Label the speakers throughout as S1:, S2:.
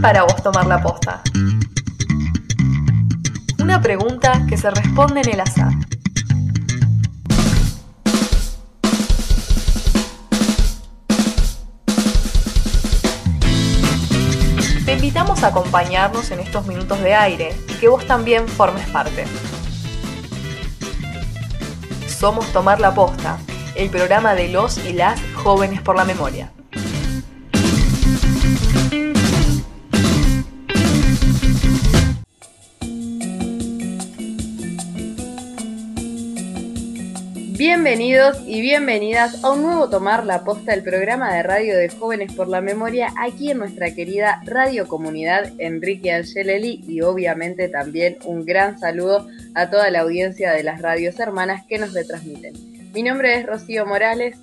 S1: para vos tomar la posta? Una pregunta que se responde en el azar. Te invitamos a acompañarnos en estos minutos de aire y que vos también formes parte. Somos Tomar la Posta, el programa de los y las jóvenes por la memoria. Bienvenidos y bienvenidas a un nuevo Tomar la Posta, el programa de radio de Jóvenes por la Memoria, aquí en nuestra querida Radio Comunidad Enrique Angelelli y obviamente también un gran saludo a toda la audiencia de las radios hermanas que nos retransmiten. Mi nombre es Rocío Morales,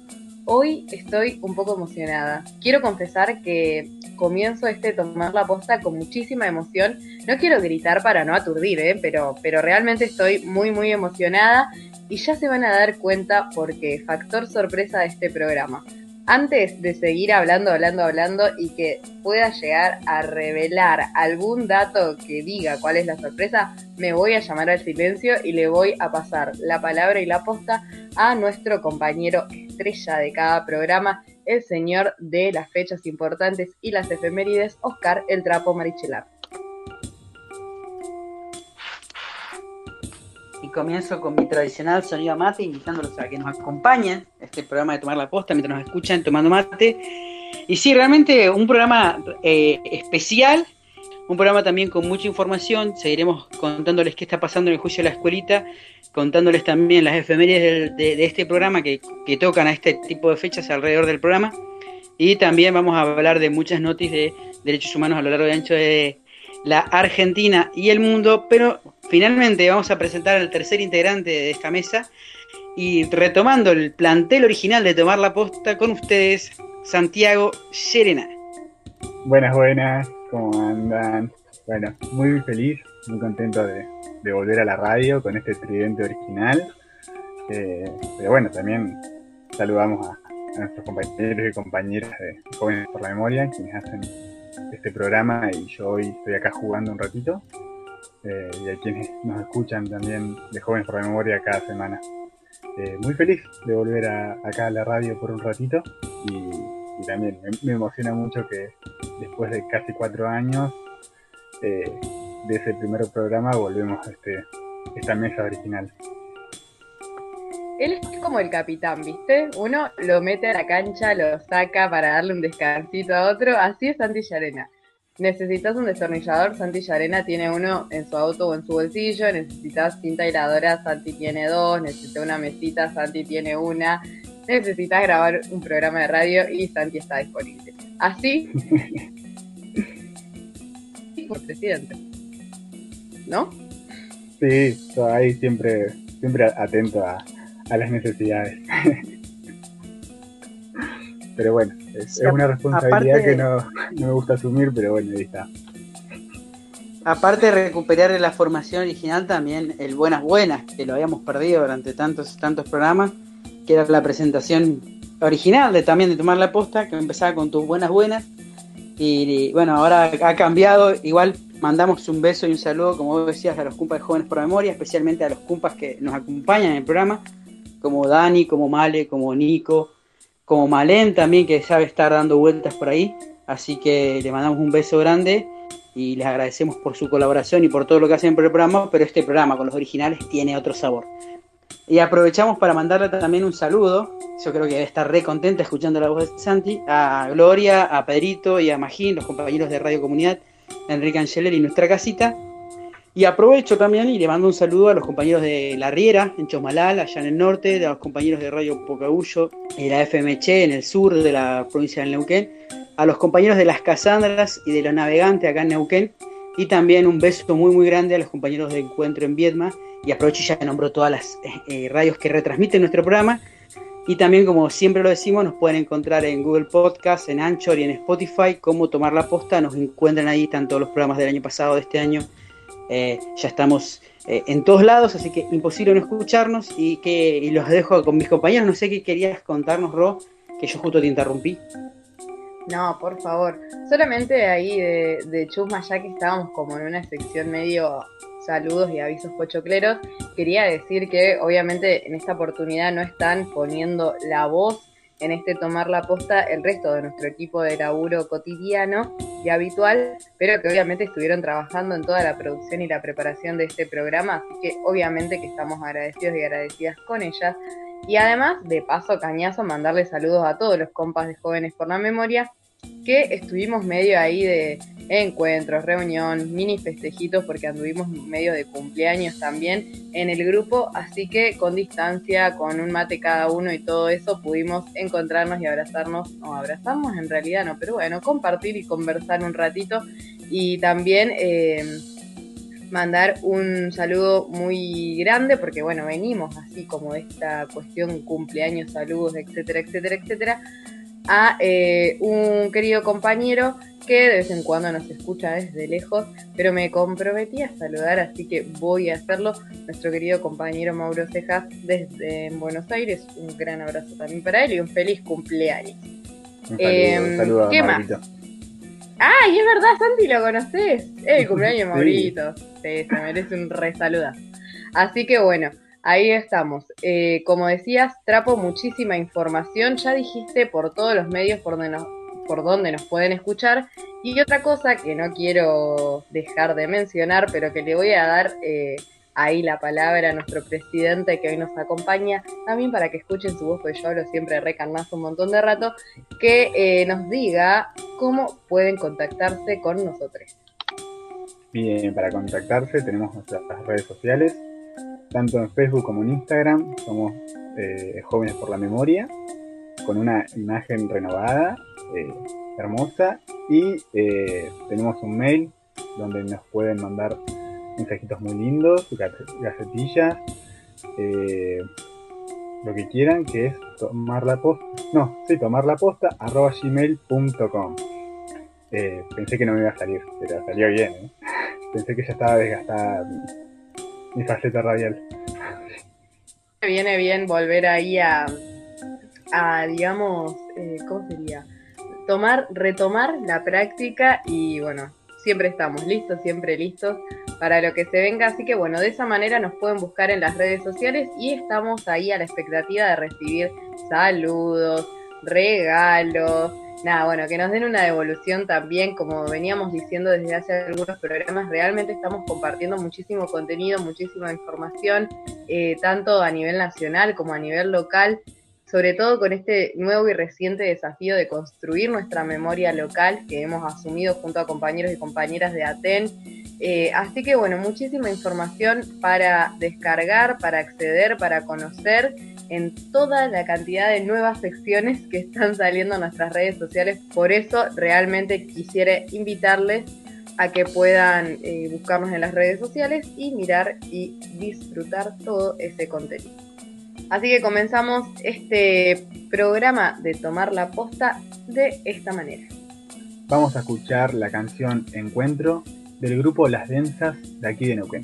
S1: hoy estoy un poco emocionada. Quiero confesar que comienzo este Tomar la Posta con muchísima emoción. No quiero gritar para no aturdir, ¿eh? pero, pero realmente estoy muy muy emocionada y ya se van a dar cuenta porque factor sorpresa de este programa. Antes de seguir hablando, hablando, hablando y que pueda llegar a revelar algún dato que diga cuál es la sorpresa, me voy a llamar al silencio y le voy a pasar la palabra y la posta a nuestro compañero estrella de cada programa, el señor de las fechas importantes y las efemérides, Oscar El Trapo Marichelar.
S2: Comienzo con mi tradicional sonido mate, invitándolos a que nos acompañen este programa de Tomar la Posta mientras nos escuchan tomando mate. Y sí, realmente un programa eh, especial, un programa también con mucha información. Seguiremos contándoles qué está pasando en el juicio de la escuelita, contándoles también las efemérides de, este programa que, que, tocan a este tipo de fechas alrededor del programa. Y también vamos a hablar de muchas noticias de derechos humanos a lo largo y ancho de la Argentina y el mundo, pero Finalmente vamos a presentar al tercer integrante de esta mesa y retomando el plantel original de Tomar la Posta con ustedes, Santiago Serena.
S3: Buenas, buenas, ¿cómo andan? Bueno, muy feliz, muy contento de, volver a la radio con este tridente original. Eh, pero bueno, también saludamos a, a, nuestros compañeros y compañeras de Jóvenes por la Memoria, quienes hacen este programa y yo hoy estoy acá jugando un ratito. Eh, y a quienes nos escuchan también de Jóvenes por la Memoria cada semana. Eh, muy feliz de volver acá a la radio por un ratito y, también me, emociona mucho que después de casi cuatro años eh, de ese primer programa volvemos a este, esta mesa original.
S1: Él es como el capitán, ¿viste? Uno lo mete a la cancha, lo saca para darle un descansito a otro, así es Santi Arena necesitas un destornillador, Santi Arena tiene uno en su auto o en su bolsillo, necesitas cinta airadora, Santi tiene dos, necesitas una mesita, Santi tiene una, necesitas grabar un programa de radio y Santi está disponible. Así, por presidente, ¿no?
S3: Sí, ahí siempre, siempre atento a, a las necesidades. Pero bueno, es, una responsabilidad que no, me gusta asumir, pero bueno, ahí está.
S2: Aparte de recuperar la formación original, también el Buenas Buenas, que lo habíamos perdido durante tantos tantos programas, que era la presentación original de también de Tomar la Posta, que empezaba con tus Buenas Buenas. Y, bueno, ahora ha cambiado, igual mandamos un beso y un saludo, como vos decías, a los cumpas de Jóvenes por Memoria, especialmente a los cumpas que nos acompañan en el programa, como Dani, como Male, como Nico, como Malén también, que sabe estar dando vueltas por ahí. Así que le mandamos un beso grande y les agradecemos por su colaboración y por todo lo que hacen por el programa, pero este programa con los originales tiene otro sabor. Y aprovechamos para mandarle también un saludo, yo creo que debe estar re contenta escuchando la voz de Santi, a Gloria, a Pedrito y a Magín, los compañeros de Radio Comunidad, Enrique Angeler y nuestra casita, y aprovecho también y le mando un saludo a los compañeros de La Riera, en Chosmalal, allá en el norte, a los compañeros de Radio Pocahullo, y la FMC en el sur de la provincia de Neuquén, a los compañeros de Las Casandras y de Los Navegantes acá en Neuquén, y también un beso muy muy grande a los compañeros de Encuentro en Viedma, y aprovecho ya nombro todas las eh, eh, radios que retransmiten nuestro programa, y también como siempre lo decimos, nos pueden encontrar en Google Podcast, en Anchor y en Spotify, como Tomar la Posta, nos encuentran ahí, tanto los programas del año pasado, de este año, eh, ya estamos eh, en todos lados, así que imposible no escucharnos y que los dejo con mis compañeros. No sé qué querías contarnos, Ro, que yo justo te interrumpí.
S1: No, por favor. Solamente ahí de, de chusma, ya que estábamos como en una sección medio saludos y avisos pochocleros, quería decir que obviamente en esta oportunidad no están poniendo la voz en este tomar la posta el resto de nuestro equipo de laburo cotidiano y habitual, pero que obviamente estuvieron trabajando en toda la producción y la preparación de este programa, así que obviamente que estamos agradecidos y agradecidas con ellas. Y además, de paso, cañazo, mandarle saludos a todos los compas de Jóvenes por la Memoria, que estuvimos medio ahí de encuentros, reunión, mini festejitos, porque anduvimos medio de cumpleaños también en el grupo, así que con distancia, con un mate cada uno y todo eso, pudimos encontrarnos y abrazarnos, o abrazarnos en realidad no, pero bueno, compartir y conversar un ratito y también... Eh, mandar un saludo muy grande porque bueno, venimos así como de esta cuestión cumpleaños, saludos, etcétera, etcétera, etcétera, a eh, un querido compañero que de vez en cuando nos escucha desde lejos, pero me comprometí a saludar, así que voy a hacerlo. Nuestro querido compañero Mauro Cejas desde Buenos Aires, un gran abrazo también para él y un feliz cumpleaños.
S3: Un saludo,
S1: em, ¿Qué más? ¡Ay, es verdad, Santi, lo conoces! El cumpleaños Maurito. Sí, se merece un resaluda. Así que bueno, ahí estamos. Eh, como decías, trapo muchísima información. Ya dijiste por todos los medios por donde nos, por donde nos pueden escuchar. Y otra cosa que no quiero dejar de mencionar, pero que le voy a dar eh, ahí la palabra a nuestro presidente que hoy nos acompaña, también para que escuchen su voz, porque yo hablo siempre recarnazo un montón de rato, que eh, nos diga cómo pueden contactarse con nosotros.
S3: Bien, para contactarse tenemos nuestras redes sociales, tanto en Facebook como en Instagram, somos eh, Jóvenes por la Memoria, con una imagen renovada, eh, hermosa, y tenemos un mail donde nos pueden mandar mensajitos muy lindos, gacetillas, eh, lo que quieran, que es tomar la posta, no, sí, tomar la posta, arroba gmail.com. Eh, pensé que no me iba a salir, pero salió bien, ¿eh? Pensé que ya estaba desgastada mi, faceta radial.
S1: Viene bien volver ahí a, a digamos, ¿cómo sería? Tomar, retomar la práctica y bueno, siempre estamos listos, siempre listos para lo que se venga. Así que bueno, de esa manera nos pueden buscar en las redes sociales y estamos ahí a la expectativa de recibir saludos, regalos. Nada, bueno, que nos den una devolución también, como veníamos diciendo desde hace algunos programas, realmente estamos compartiendo muchísimo contenido, muchísima información, eh, tanto a nivel nacional como a nivel local, sobre todo con este nuevo y reciente desafío de construir nuestra memoria local que hemos asumido junto a compañeros y compañeras de ATEN eh, así que bueno, muchísima información para descargar, para acceder, para conocer en toda la cantidad de nuevas secciones que están saliendo en nuestras redes sociales. Por eso realmente quisiera invitarles a que puedan eh, buscarnos en las redes sociales y mirar y disfrutar todo ese contenido. Así que comenzamos este programa de tomar la posta de esta manera.
S3: Vamos a escuchar la canción Encuentro del grupo Las Densas de aquí de Neuquén.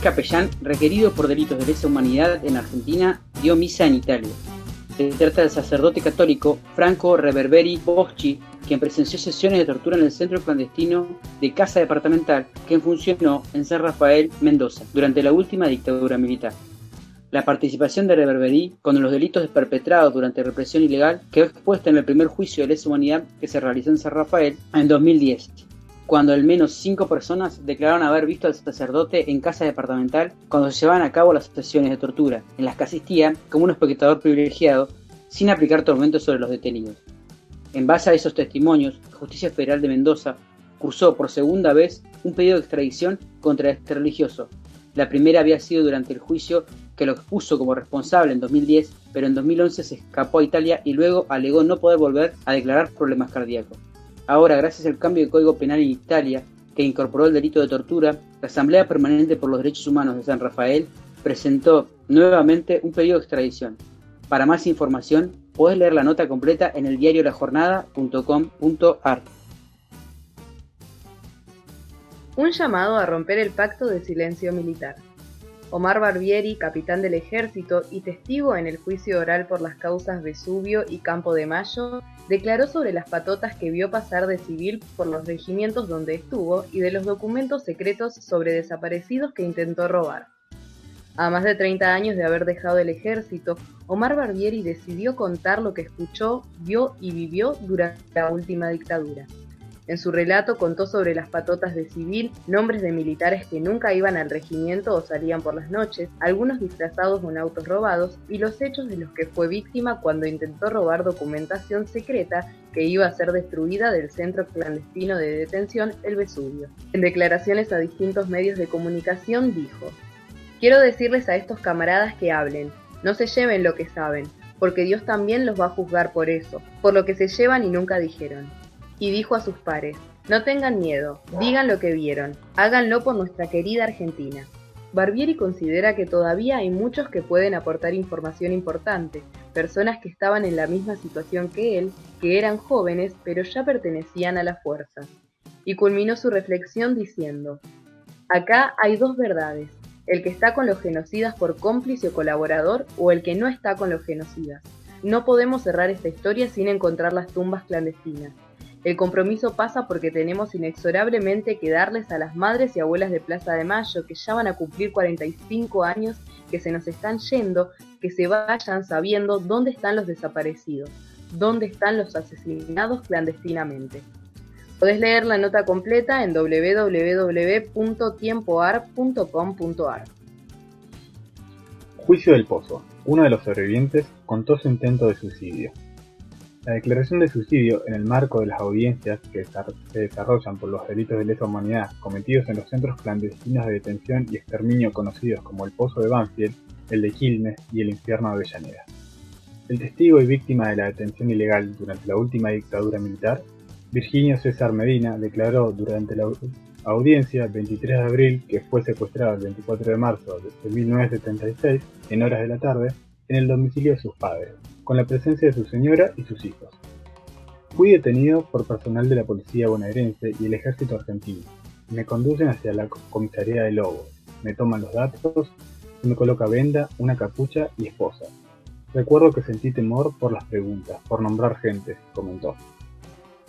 S2: Capellán requerido por delitos de lesa humanidad en Argentina dio misa en Italia. Se trata del sacerdote católico Franco Reverberi Boschi, quien presenció sesiones de tortura en el centro clandestino de casa departamental que funcionó en San Rafael, Mendoza, durante la última dictadura militar. La participación de Reverberi con los delitos perpetrados durante represión ilegal quedó expuesta en el primer juicio de lesa humanidad que se realizó en San Rafael en 2010 cuando al menos cinco personas declararon haber visto al sacerdote en casa departamental cuando se llevaban a cabo las sesiones de tortura, en las que asistía como un espectador privilegiado sin aplicar tormentos sobre los detenidos. En base a esos testimonios, la Justicia Federal de Mendoza cursó por segunda vez un pedido de extradición contra este religioso. La primera había sido durante el juicio que lo expuso como responsable en 2010, pero en 2011 se escapó a Italia y luego alegó no poder volver a declarar problemas cardíacos. Ahora, gracias al cambio de Código Penal en Italia, que incorporó el delito de tortura, la Asamblea Permanente por los Derechos Humanos de San Rafael presentó nuevamente un pedido de extradición. Para más información, puedes leer la nota completa en el diario lajornada.com.ar.
S1: Un llamado a romper el pacto de silencio militar. Omar Barbieri, capitán del ejército y testigo en el juicio oral por las causas Vesubio y Campo de Mayo, declaró sobre las patotas que vio pasar de civil por los regimientos donde estuvo y de los documentos secretos sobre desaparecidos que intentó robar. A más de 30 años de haber dejado el ejército, Omar Barbieri decidió contar lo que escuchó, vio y vivió durante la última dictadura. En su relato contó sobre las patotas de civil, nombres de militares que nunca iban al regimiento o salían por las noches, algunos disfrazados con autos robados y los hechos de los que fue víctima cuando intentó robar documentación secreta que iba a ser destruida del centro clandestino de detención El Vesubio. En declaraciones a distintos medios de comunicación dijo, Quiero decirles a estos camaradas que hablen, no se lleven lo que saben, porque Dios también los va a juzgar por eso, por lo que se llevan y nunca dijeron y dijo a sus pares, no tengan miedo, digan lo que vieron, háganlo por nuestra querida Argentina. Barbieri considera que todavía hay muchos que pueden aportar información importante, personas que estaban en la misma situación que él, que eran jóvenes pero ya pertenecían a la fuerza. Y culminó su reflexión diciendo, acá hay dos verdades, el que está con los genocidas por cómplice o colaborador o el que no está con los genocidas. No podemos cerrar esta historia sin encontrar las tumbas clandestinas. El compromiso pasa porque tenemos inexorablemente que darles a las madres y abuelas de Plaza de Mayo, que ya van a cumplir 45 años, que se nos están yendo, que se vayan sabiendo dónde están los desaparecidos, dónde están los asesinados clandestinamente. Podés leer la nota completa en www.tiempoar.com.ar.
S3: Juicio del Pozo. Uno de los sobrevivientes contó su intento de suicidio. La declaración de suicidio en el marco de las audiencias que se desarrollan por los delitos de lesa humanidad cometidos en los centros clandestinos de detención y exterminio conocidos como el Pozo de Banfield, el de Quilmes y el Infierno de Avellaneda. El testigo y víctima de la detención ilegal durante la última dictadura militar, Virginio César Medina, declaró durante la audiencia 23 de abril que fue secuestrado el 24 de marzo de 1976 en horas de la tarde en el domicilio de sus padres con la presencia de su señora y sus hijos. Fui detenido por personal de la policía bonaerense y el ejército argentino. Me conducen hacia la comisaría de Lobos, me toman los datos me coloca venda, una capucha y esposa. Recuerdo que sentí temor por las preguntas, por nombrar gente, comentó.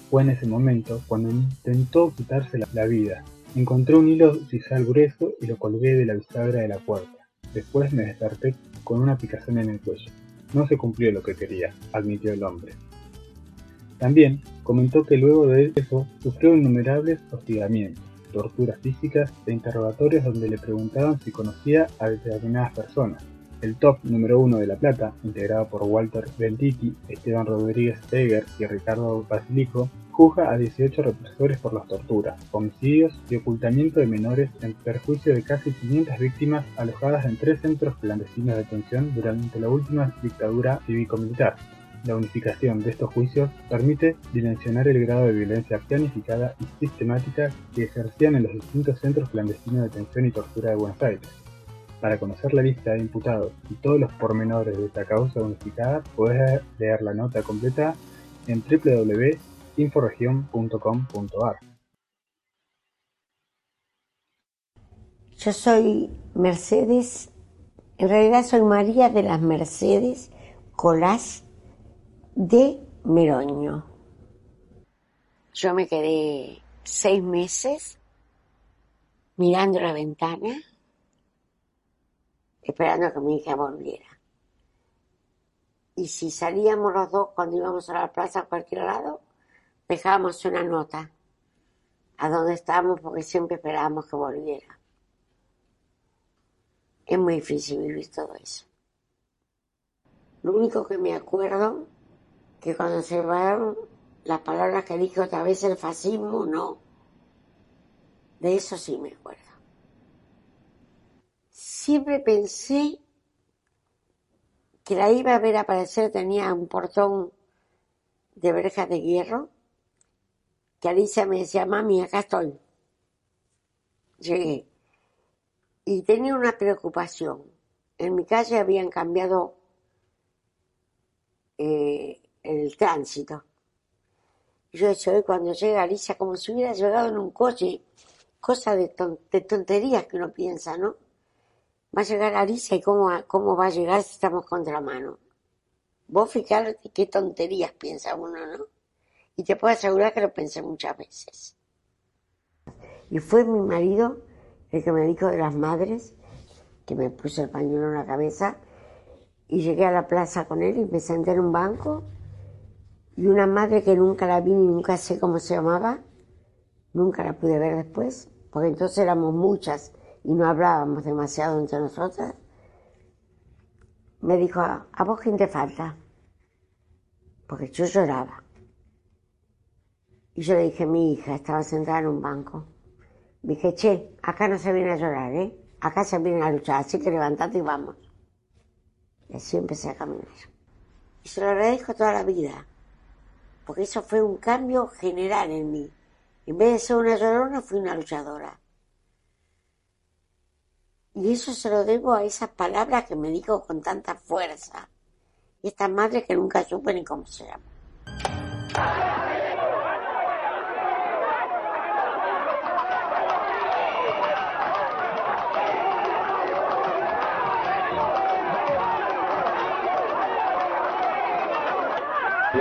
S3: Fue en ese momento cuando intentó quitarse la vida. Encontré un hilo sisal grueso y lo colgué de la bisagra de la puerta. Después me desperté con una picazón en el cuello. No se cumplió lo que quería, admitió el hombre. También comentó que luego de eso sufrió innumerables hostigamientos, torturas físicas e interrogatorios donde le preguntaban si conocía a determinadas personas. El top número uno de La Plata, integrado por Walter Bentiti, Esteban Rodríguez Eger y Ricardo Basilico, juzga a 18 represores por las torturas, homicidios y ocultamiento de menores en perjuicio de casi 500 víctimas alojadas en tres centros clandestinos de detención durante la última dictadura cívico-militar. La unificación de estos juicios permite dimensionar el grado de violencia planificada y sistemática que ejercían en los distintos centros clandestinos de detención y tortura de Buenos Aires. Para conocer la lista de imputados y todos los pormenores de esta causa unificada, puedes leer la nota completa en www.inforegion.com.ar.
S4: Yo soy Mercedes, en realidad soy María de las Mercedes Colás de Meroño. Yo me quedé seis meses mirando la ventana, esperando que mi hija volviera. Y si salíamos los dos cuando íbamos a la plaza a cualquier lado, dejábamos una nota a donde estábamos porque siempre esperábamos que volviera. Es muy difícil vivir todo eso. Lo único que me acuerdo que cuando se van las palabras que dije otra vez el fascismo, no. De eso sí me acuerdo. Siempre pensé que la iba a ver aparecer, tenía un portón de verjas de hierro, que Alicia me decía, mami, acá estoy. Llegué. Y tenía una preocupación. En mi calle habían cambiado eh, el tránsito. Yo decía, hoy cuando llega Alicia, como si hubiera llegado en un coche, cosa de, tonterías que uno piensa, ¿no? Va a llegar Alicia y cómo, cómo va a llegar si estamos contramano. Vos fijate qué tonterías piensa uno, ¿no? Y te puedo asegurar que lo pensé muchas veces. Y fue mi marido el que me dijo de las madres, que me puso el pañuelo en la cabeza, y llegué a la plaza con él y me senté en un banco y una madre que nunca la vi ni nunca sé cómo se llamaba, nunca la pude ver después, porque entonces éramos muchas y no hablábamos demasiado entre nosotras, me dijo, ¿a vos quién te falta? Porque yo lloraba. Y yo le dije, mi hija estaba sentada en un banco. dije, che, acá no se viene a llorar, ¿eh? Acá se viene a luchar, así que levantate y vamos. Y así empecé a caminar. Y se lo agradezco toda la vida porque eso fue un cambio general en mí. En vez de ser una llorona, fui una luchadora. Y eso se lo debo a esas palabras que me dijo con tanta fuerza. Y esta madre que nunca supe ni cómo se llama.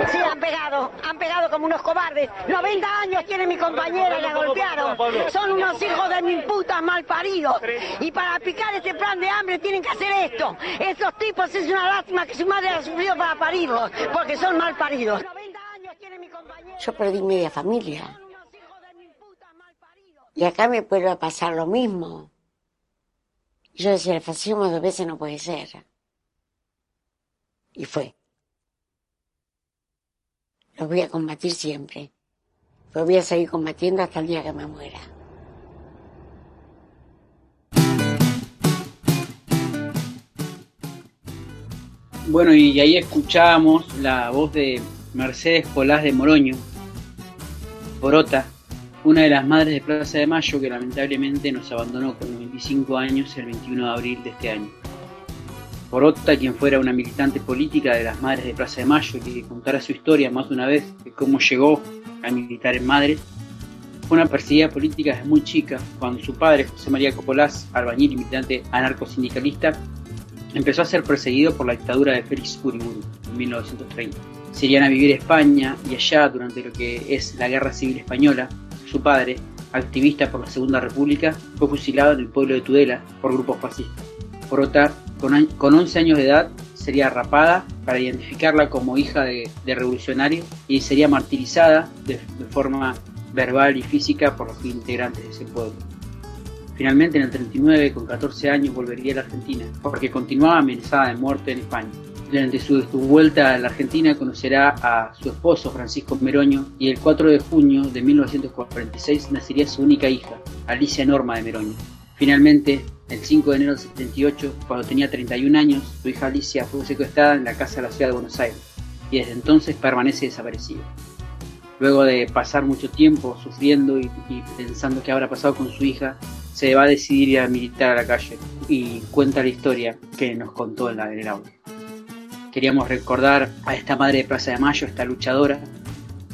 S5: Sí, han pegado, han pegado como unos cobardes. 90 años tiene mi compañera la golpearon. Son unos hijos de mil putas mal paridos. Y para picar este plan de hambre tienen que hacer esto. Estos tipos es una lástima que su madre ha sufrido para parirlos, porque son mal paridos.
S4: Yo perdí media familia. Y acá me puede pasar lo mismo. Yo decía, el fascismo dos veces no puede ser. Y fue. Los voy a combatir siempre. Los voy a seguir combatiendo hasta el día que me muera.
S2: Bueno, y ahí escuchábamos la voz de Mercedes Colás de Moroño, Porota, una de las madres de Plaza de Mayo que lamentablemente nos abandonó con 25 años el 21 de abril de este año. Porota, quien fuera una militante política de las Madres de Plaza de Mayo y que contara su historia más de una vez de cómo llegó a militar en Madres, fue una perseguida política desde muy chica, cuando su padre, José María Copolás, albañil y militante anarcosindicalista, empezó a ser perseguido por la dictadura de Félix Uriburu en 1930. Se irían a vivir a España y allá durante lo que es la Guerra Civil Española. Su padre, activista por la Segunda República, fue fusilado en el pueblo de Tudela por grupos fascistas. Porota con, 11 años de edad sería rapada para identificarla como hija de, revolucionario y sería martirizada de, forma verbal y física por los integrantes de ese pueblo. Finalmente en el 39, con 14 años, volvería a la Argentina, porque continuaba amenazada de muerte en España. Durante su, su, vuelta a la Argentina conocerá a su esposo Francisco Meroño y el 4 de junio de 1946 nacería su única hija, Alicia Norma de Meroño. Finalmente, el 5 de enero del 78, cuando tenía 31 años, su hija Alicia fue secuestrada en la casa de la ciudad de Buenos Aires y desde entonces permanece desaparecida. luego de pasar mucho tiempo sufriendo y, pensando qué habrá pasado con su hija, se va a decidir ir a militar a la calle y cuenta la historia que nos contó en, la, en el audio. Queríamos recordar a esta madre de Plaza de Mayo, esta luchadora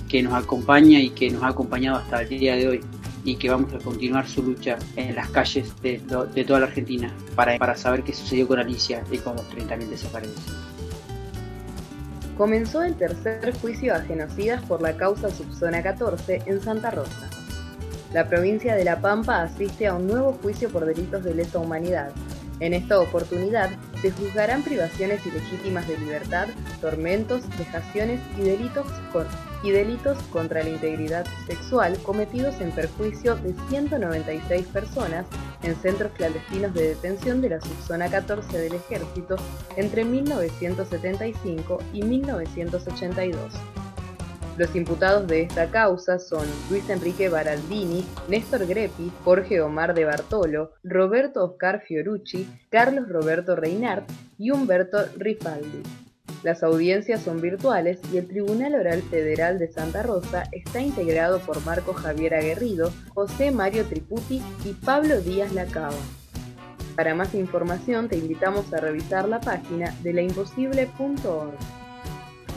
S2: que nos acompaña y que nos ha acompañado hasta el día de hoy y que vamos a continuar su lucha en las calles de, toda la Argentina para, para saber qué sucedió con Alicia y con los 30.000 desaparecidos
S1: comenzó el tercer juicio a genocidas por la causa subzona 14 en Santa Rosa. La provincia de La Pampa asiste a un nuevo juicio por delitos de lesa humanidad, en esta oportunidad se juzgarán privaciones ilegítimas de libertad, tormentos, vejaciones y delitos, y delitos contra la integridad sexual cometidos en perjuicio de 196 personas en centros clandestinos de detención de la subzona 14 del Ejército entre 1975 y 1982. Los imputados de esta causa son Luis Enrique Baraldini, Néstor Greppi, Jorge Omar de Bartolo, Roberto Oscar Fiorucci, Carlos Roberto Reinart y Humberto Rifaldi. Las audiencias son virtuales y el Tribunal Oral Federal de Santa Rosa está integrado por Marco Javier Aguerrido, José Mario Triputi y Pablo Díaz Lacaba. Para más información te invitamos a revisar la página de laimposible.org.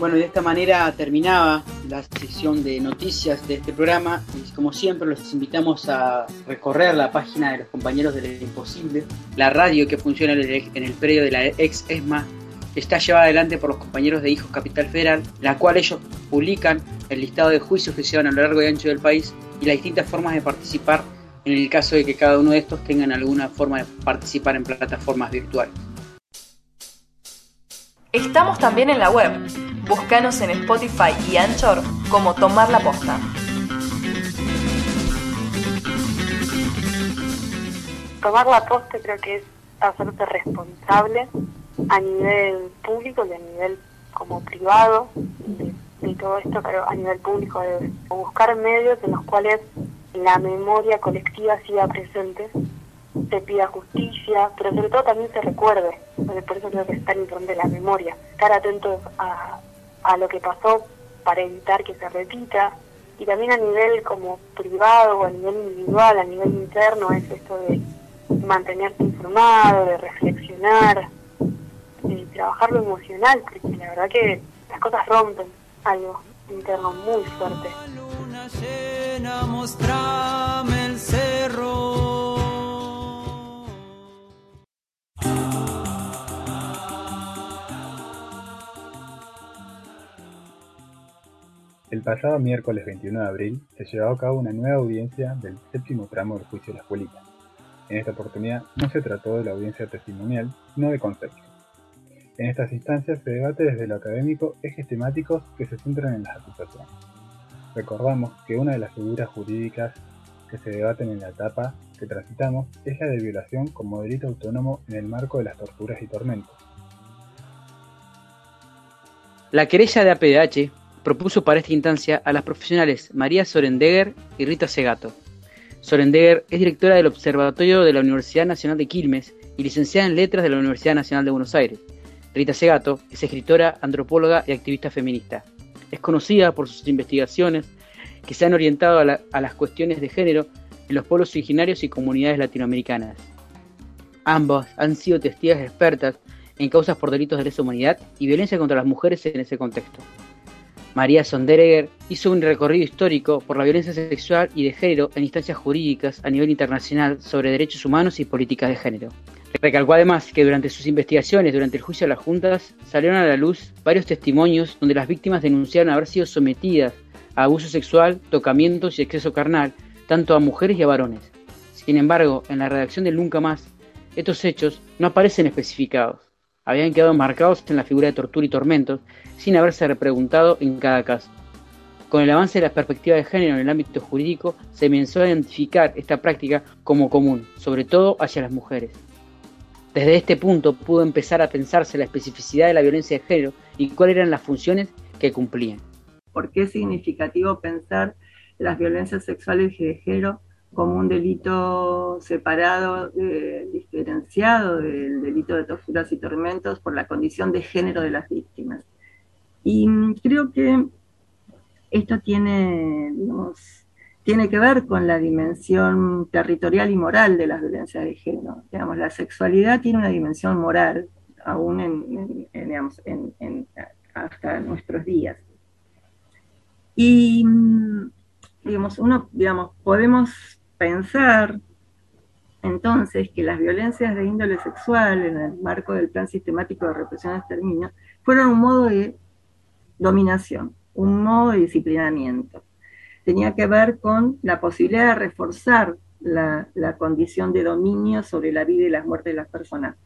S2: Bueno, de esta manera terminaba la sección de noticias de este programa y como siempre los invitamos a recorrer la página de los compañeros de lo imposible, la radio que funciona en el predio de la ex ESMA está llevada adelante por los compañeros de Hijos Capital Federal, la cual ellos publican el listado de juicios que se llevan a lo largo y ancho del país y las distintas formas de participar en el caso de que cada uno de estos tengan alguna forma de participar en plataformas virtuales.
S6: Estamos también en la web Búscanos en Spotify y Anchor como Tomar la Posta.
S7: Tomar la posta creo que es hacerte responsable a nivel público y a nivel como privado de, todo esto, pero a nivel público de buscar medios en los cuales la memoria colectiva siga presente, se pida justicia, pero sobre todo también se recuerde, por eso creo que es tan importante la memoria, estar atentos a, a lo que pasó para evitar que se repita y también a nivel como privado o a nivel individual, a nivel interno es esto de mantenerse informado, de reflexionar, de trabajar lo emocional, porque la verdad que las cosas rompen algo interno muy fuerte. el cerro.
S3: El pasado miércoles 21 de abril se llevó a cabo una nueva audiencia del séptimo tramo del juicio de la escuelita. En esta oportunidad no se trató de la audiencia testimonial, sino de conceptos. En estas instancias se debate desde lo académico ejes temáticos que se centran en las acusaciones. Recordamos que una de las figuras jurídicas que se debaten en la etapa que transitamos es la de violación como delito autónomo en el marco de las torturas y tormentos.
S2: La querella de APDH propuso para esta instancia a las profesionales María Sorendegger y Rita Segato. Sorendegger es directora del Observatorio de la Universidad Nacional de Quilmes y licenciada en Letras de la Universidad Nacional de Buenos Aires. Rita Segato es escritora, antropóloga y activista feminista. Es conocida por sus investigaciones que se han orientado a, las cuestiones de género en los pueblos originarios y comunidades latinoamericanas. Ambas han sido testigos expertas en causas por delitos de lesa humanidad y violencia contra las mujeres en ese contexto. María Sonderegger hizo un recorrido histórico por la violencia sexual y de género en instancias jurídicas a nivel internacional sobre derechos humanos y políticas de género. Recalcó además que durante sus investigaciones, durante el juicio de las juntas, salieron a la luz varios testimonios donde las víctimas denunciaron haber sido sometidas a abuso sexual, tocamientos y exceso carnal, tanto a mujeres y a varones. Sin embargo, en la redacción del Nunca Más, estos hechos no aparecen especificados habían quedado marcados en la figura de tortura y tormentos, sin haberse repreguntado en cada caso. Con el avance de la perspectiva de género en el ámbito jurídico, se comenzó a identificar esta práctica como común, sobre todo hacia las mujeres. Desde este punto pudo empezar a pensarse la especificidad de la violencia de género y cuáles eran las funciones que cumplían.
S8: ¿Por qué es significativo pensar las violencias sexuales de género como un delito separado, eh, diferenciado del delito de torturas y tormentos por la condición de género de las víctimas. Y creo que esto tiene, tiene que ver con la dimensión territorial y moral de las violencias de género. Digamos, la sexualidad tiene una dimensión moral, aún en, hasta nuestros días. Y, digamos, uno, digamos, podemos pensar entonces que las violencias de índole sexual en el marco del plan sistemático de represión y exterminio fueron un modo de dominación, un modo de disciplinamiento. Tenía que ver con la posibilidad de reforzar la, condición de dominio sobre la vida y las muertes de las personas.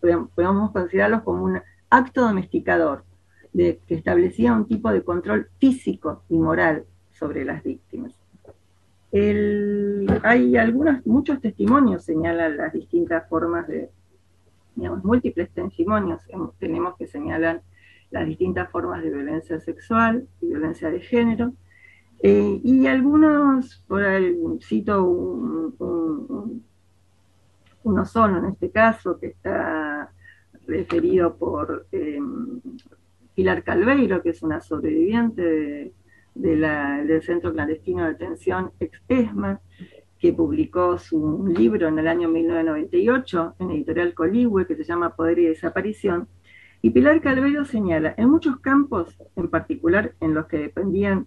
S8: Podemos considerarlos como un acto domesticador de, que establecía un tipo de control físico y moral sobre las víctimas. Hay algunos, muchos testimonios señalan las distintas formas de, digamos, múltiples testimonios tenemos que señalan las distintas formas de violencia sexual y violencia de género. Eh, y algunos, por ahí cito uno solo en este caso, que está referido por em, Pilar Calveiro, que es una sobreviviente del Centro Clandestino de Detención ex-ESMA, que publicó su libro en el año 1998 en editorial Coligüe, que se llama Poder y Desaparición, y Pilar Calveiro señala, en muchos campos, en particular en los que dependían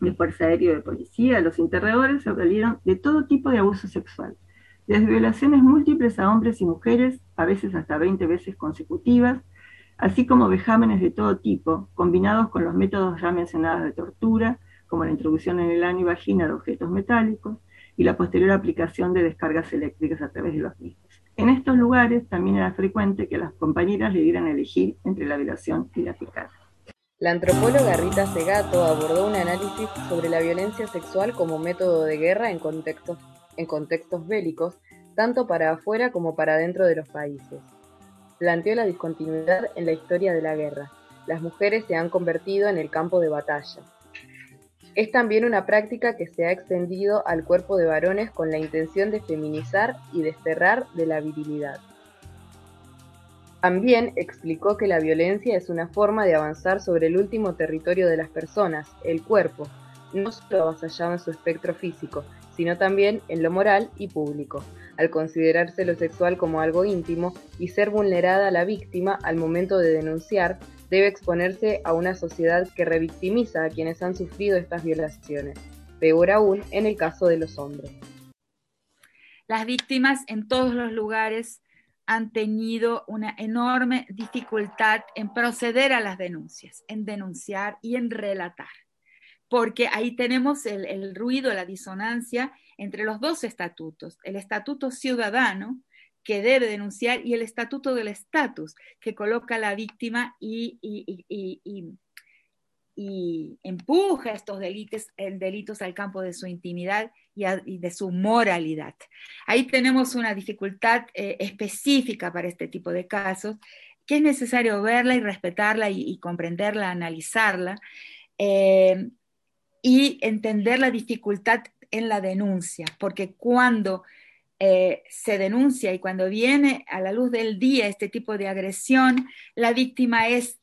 S8: de Fuerza Aérea de Policía, los interrogadores se valieron de todo tipo de abuso sexual, desde violaciones múltiples a hombres y mujeres, a veces hasta 20 veces consecutivas, así como vejámenes de todo tipo, combinados con los métodos ya mencionados de tortura, como la introducción en el ano y vagina de objetos metálicos y la posterior aplicación de descargas eléctricas a través de los mismos. En estos lugares también era frecuente que las compañeras le dieran a elegir entre la violación y la picada.
S1: La antropóloga Rita Segato abordó un análisis sobre la violencia sexual como método de guerra en contextos, en contextos bélicos, tanto para afuera como para dentro de los países. Planteó la discontinuidad en la historia de la guerra. Las mujeres se han convertido en el campo de batalla. Es también una práctica que se ha extendido al cuerpo de varones con la intención de feminizar y desterrar de la virilidad. También explicó que la violencia es una forma de avanzar sobre el último territorio de las personas, el cuerpo, no solo avasallado en su espectro físico, sino también en lo moral y público, al considerarse lo sexual como algo íntimo y ser vulnerada la víctima al momento de denunciar debe exponerse a una sociedad que revictimiza a quienes han sufrido estas violaciones, peor aún en el caso de los hombres.
S9: Las víctimas en todos los lugares han tenido una enorme dificultad en proceder a las denuncias, en denunciar y en relatar, porque ahí tenemos el, el ruido, la disonancia entre los dos estatutos, el estatuto ciudadano, que debe denunciar y el estatuto del estatus que coloca a la víctima y, empuja estos delitos, delitos al campo de su intimidad y, de su moralidad. Ahí tenemos una dificultad eh, específica para este tipo de casos que es necesario verla y respetarla y, comprenderla, analizarla eh, y entender la dificultad en la denuncia, porque cuando eh, se denuncia y cuando viene a la luz del día este tipo de agresión, la víctima es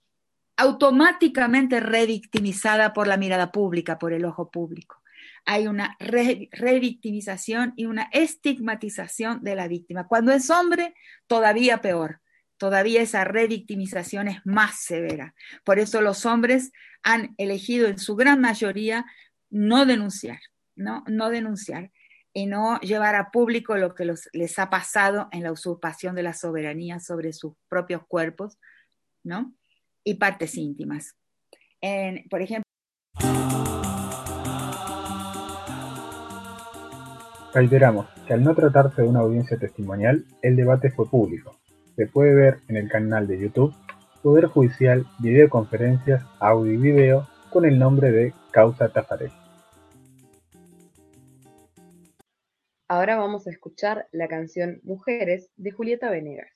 S9: automáticamente revictimizada por la mirada pública, por el ojo público. Hay una revictimización y una estigmatización de la víctima. Cuando es hombre, todavía peor. Todavía esa revictimización es más severa. Por eso los hombres han elegido en su gran mayoría no denunciar, no, denunciar y no llevar a público lo que les ha pasado en la usurpación de la soberanía sobre sus propios cuerpos, ¿no? Y partes íntimas. por ejemplo.
S3: Reiteramos que al no tratarse de una audiencia testimonial, el debate fue público. Se puede ver en el canal de YouTube Poder Judicial, videoconferencias, audio y video con el nombre de Causa Tafarel.
S1: Ahora vamos a escuchar la canción Mujeres de Julieta Venegas.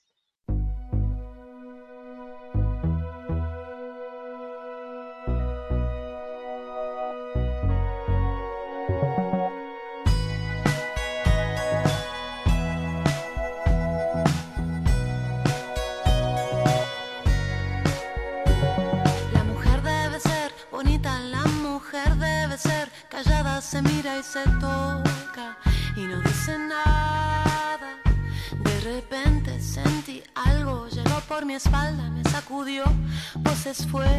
S10: después.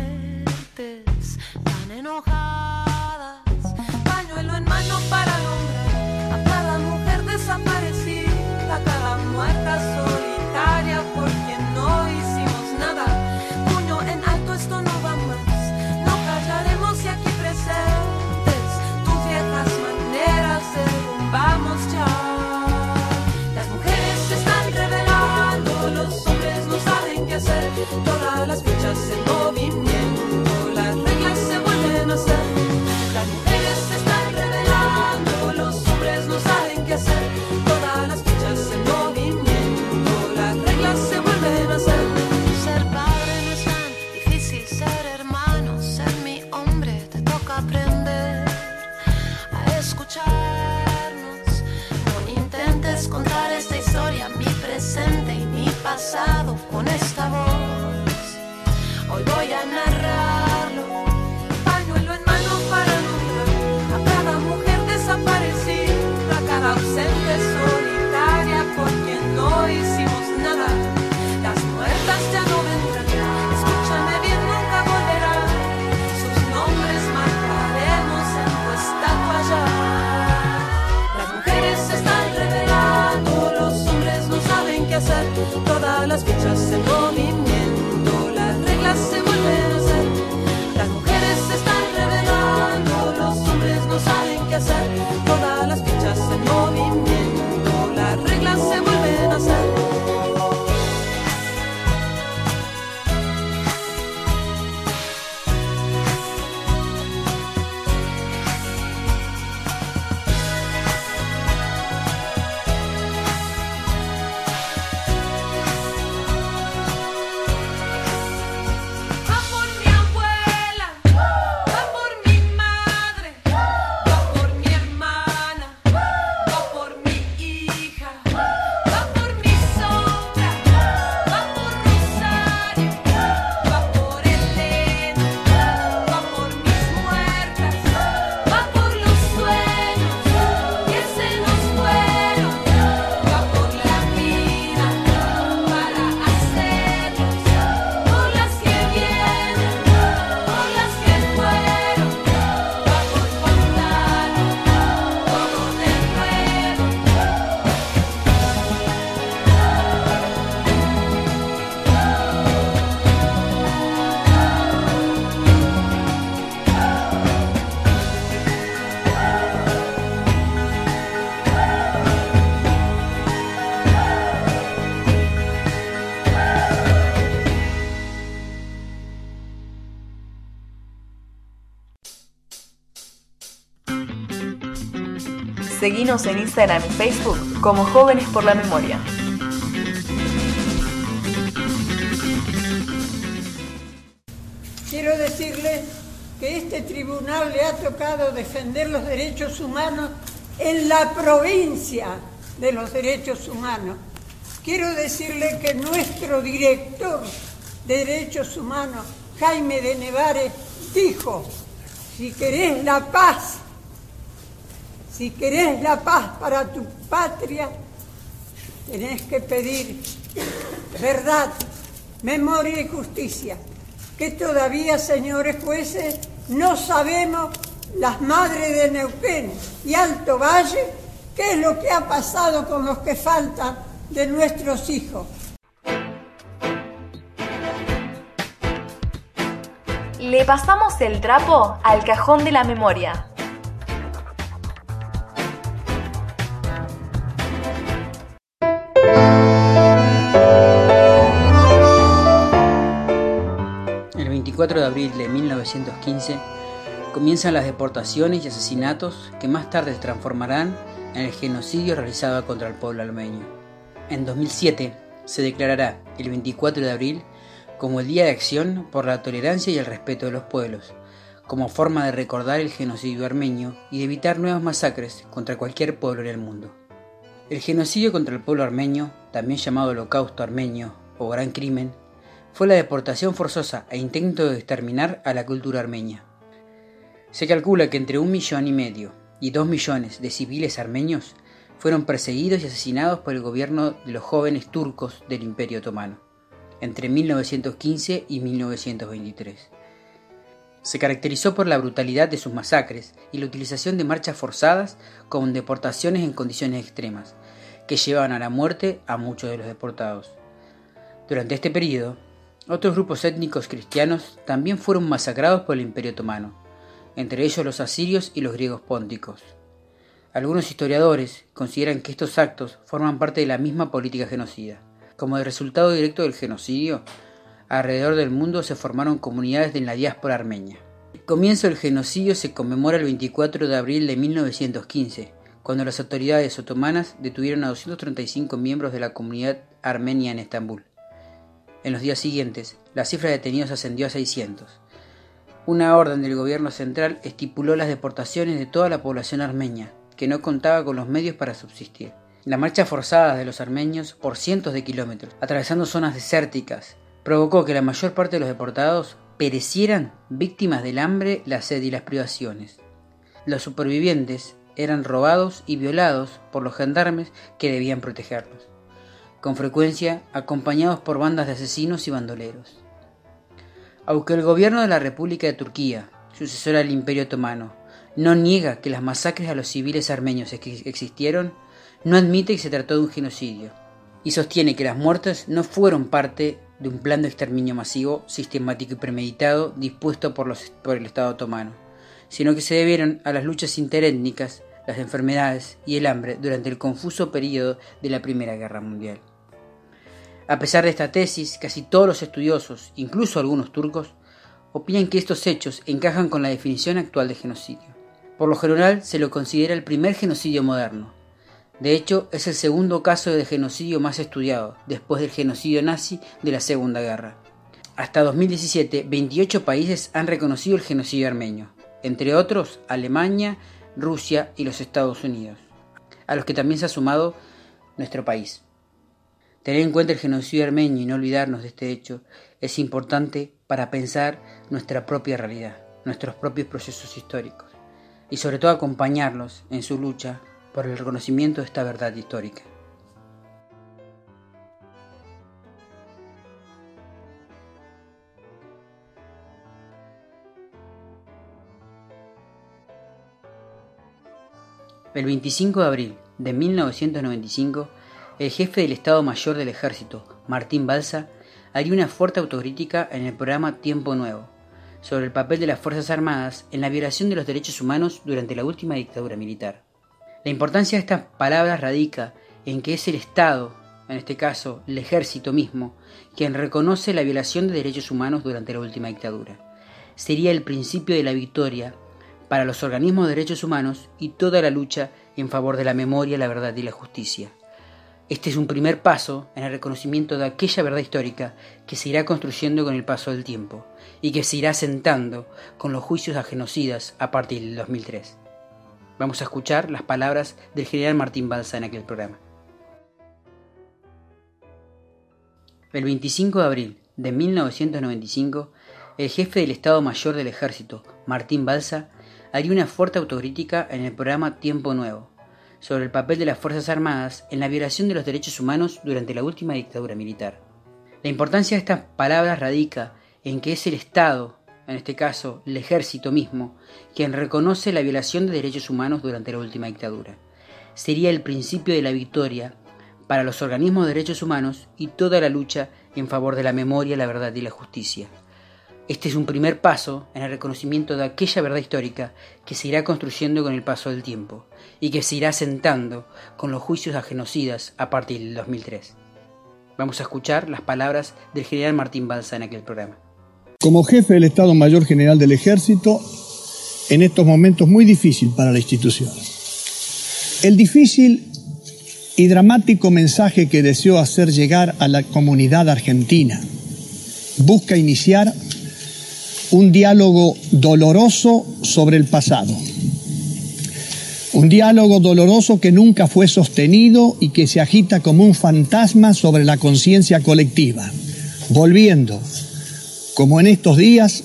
S6: Seguinos en Instagram y Facebook como Jóvenes por la Memoria.
S11: Quiero decirle que este tribunal le ha tocado defender los derechos humanos en la provincia de los derechos humanos. Quiero decirle que nuestro director de derechos humanos, Jaime de Nevares, dijo, si querés la paz, si querés la paz para tu patria, tenés que pedir verdad, memoria y justicia. Que todavía, señores jueces, no sabemos las madres de Neuquén y Alto Valle qué es lo que ha pasado con los que faltan de nuestros hijos.
S6: Le pasamos el trapo al cajón de la memoria.
S2: El 24 de abril de 1915 comienzan las deportaciones y asesinatos que más tarde se transformarán en el genocidio realizado contra el pueblo armenio. En 2007 se declarará el 24 de abril como el Día de Acción por la Tolerancia y el Respeto de los Pueblos, como forma de recordar el genocidio armenio y de evitar nuevas masacres contra cualquier pueblo en el mundo. El genocidio contra el pueblo armenio, también llamado Holocausto armenio o Gran Crimen, fue la deportación forzosa e intento de exterminar a la cultura armenia. Se calcula que entre un millón y medio y dos millones de civiles armenios fueron perseguidos y asesinados por el gobierno de los jóvenes turcos del Imperio Otomano entre 1915 y 1923. Se caracterizó por la brutalidad de sus masacres y la utilización de marchas forzadas con deportaciones en condiciones extremas, que llevaban a la muerte a muchos de los deportados. Durante este periodo, otros grupos étnicos cristianos también fueron masacrados por el Imperio Otomano, entre ellos los asirios y los griegos pónticos. Algunos historiadores consideran que estos actos forman parte de la misma política genocida. Como resultado directo del genocidio, alrededor del mundo se formaron comunidades de la diáspora armenia. El comienzo del genocidio se conmemora el 24 de abril de 1915, cuando las autoridades otomanas detuvieron a 235 miembros de la comunidad armenia en Estambul. En los días siguientes, la cifra de detenidos ascendió a 600. Una orden del gobierno central estipuló las deportaciones de toda la población armenia, que no contaba con los medios para subsistir. La marcha forzada de los armenios por cientos de kilómetros, atravesando zonas desérticas, provocó que la mayor parte de los deportados perecieran víctimas del hambre, la sed y las privaciones. Los supervivientes eran robados y violados por los gendarmes que debían protegerlos con frecuencia acompañados por bandas de asesinos y bandoleros. Aunque el gobierno de la República de Turquía, sucesora del Imperio Otomano, no niega que las masacres a los civiles armenios existieron, no admite que se trató de un genocidio, y sostiene que las muertes no fueron parte de un plan de exterminio masivo, sistemático y premeditado dispuesto por, por el Estado otomano, sino que se debieron a las luchas interétnicas, las enfermedades y el hambre durante el confuso periodo de la Primera Guerra Mundial. A pesar de esta tesis, casi todos los estudiosos, incluso algunos turcos, opinan que estos hechos encajan con la definición actual de genocidio. Por lo general se lo considera el primer genocidio moderno. De hecho, es el segundo caso de genocidio más estudiado, después del genocidio nazi de la Segunda Guerra. Hasta 2017, 28 países han reconocido el genocidio armenio, entre otros Alemania, Rusia y los Estados Unidos, a los que también se ha sumado nuestro país. Tener en cuenta el genocidio armenio y no olvidarnos de este hecho es importante para pensar nuestra propia realidad, nuestros propios procesos históricos y sobre todo acompañarlos en su lucha por el reconocimiento de esta verdad histórica. El 25 de abril de 1995 el jefe del Estado Mayor del Ejército, Martín Balsa, haría una fuerte autocrítica en el programa Tiempo Nuevo sobre el papel de las Fuerzas Armadas en la violación de los derechos humanos durante la última dictadura militar. La importancia de estas palabras radica en que es el Estado, en este caso el ejército mismo, quien reconoce la violación de derechos humanos durante la última dictadura. Sería el principio de la victoria para los organismos de derechos humanos y toda la lucha en favor de la memoria, la verdad y la justicia. Este es un primer paso en el reconocimiento de aquella verdad histórica que se irá construyendo con el paso del tiempo y que se irá sentando con los juicios a genocidas a partir del 2003. Vamos a escuchar las palabras del general Martín Balsa en aquel programa. El 25 de abril de 1995, el jefe del Estado Mayor del Ejército, Martín Balsa, haría una fuerte autocrítica en el programa Tiempo Nuevo, sobre el papel de las Fuerzas Armadas en la violación de los derechos humanos durante la última dictadura militar. La importancia de estas palabras radica en que es el Estado, en este caso el ejército mismo, quien reconoce la violación de derechos humanos durante la última dictadura. Sería el principio de la victoria para los organismos de derechos humanos y toda la lucha en favor de la memoria, la verdad y la justicia. Este es un primer paso en el reconocimiento de aquella verdad histórica que se irá construyendo con el paso del tiempo y que se irá sentando con los juicios a genocidas a partir del 2003. Vamos a escuchar las palabras del general Martín Balsa en aquel programa.
S12: Como jefe del Estado Mayor General del Ejército, en estos momentos muy difícil para la institución. El difícil y dramático mensaje que deseo hacer llegar a la comunidad argentina busca iniciar un diálogo doloroso sobre el pasado. Un diálogo doloroso que nunca fue sostenido y que se agita como un fantasma sobre la conciencia colectiva, volviendo, como en estos días,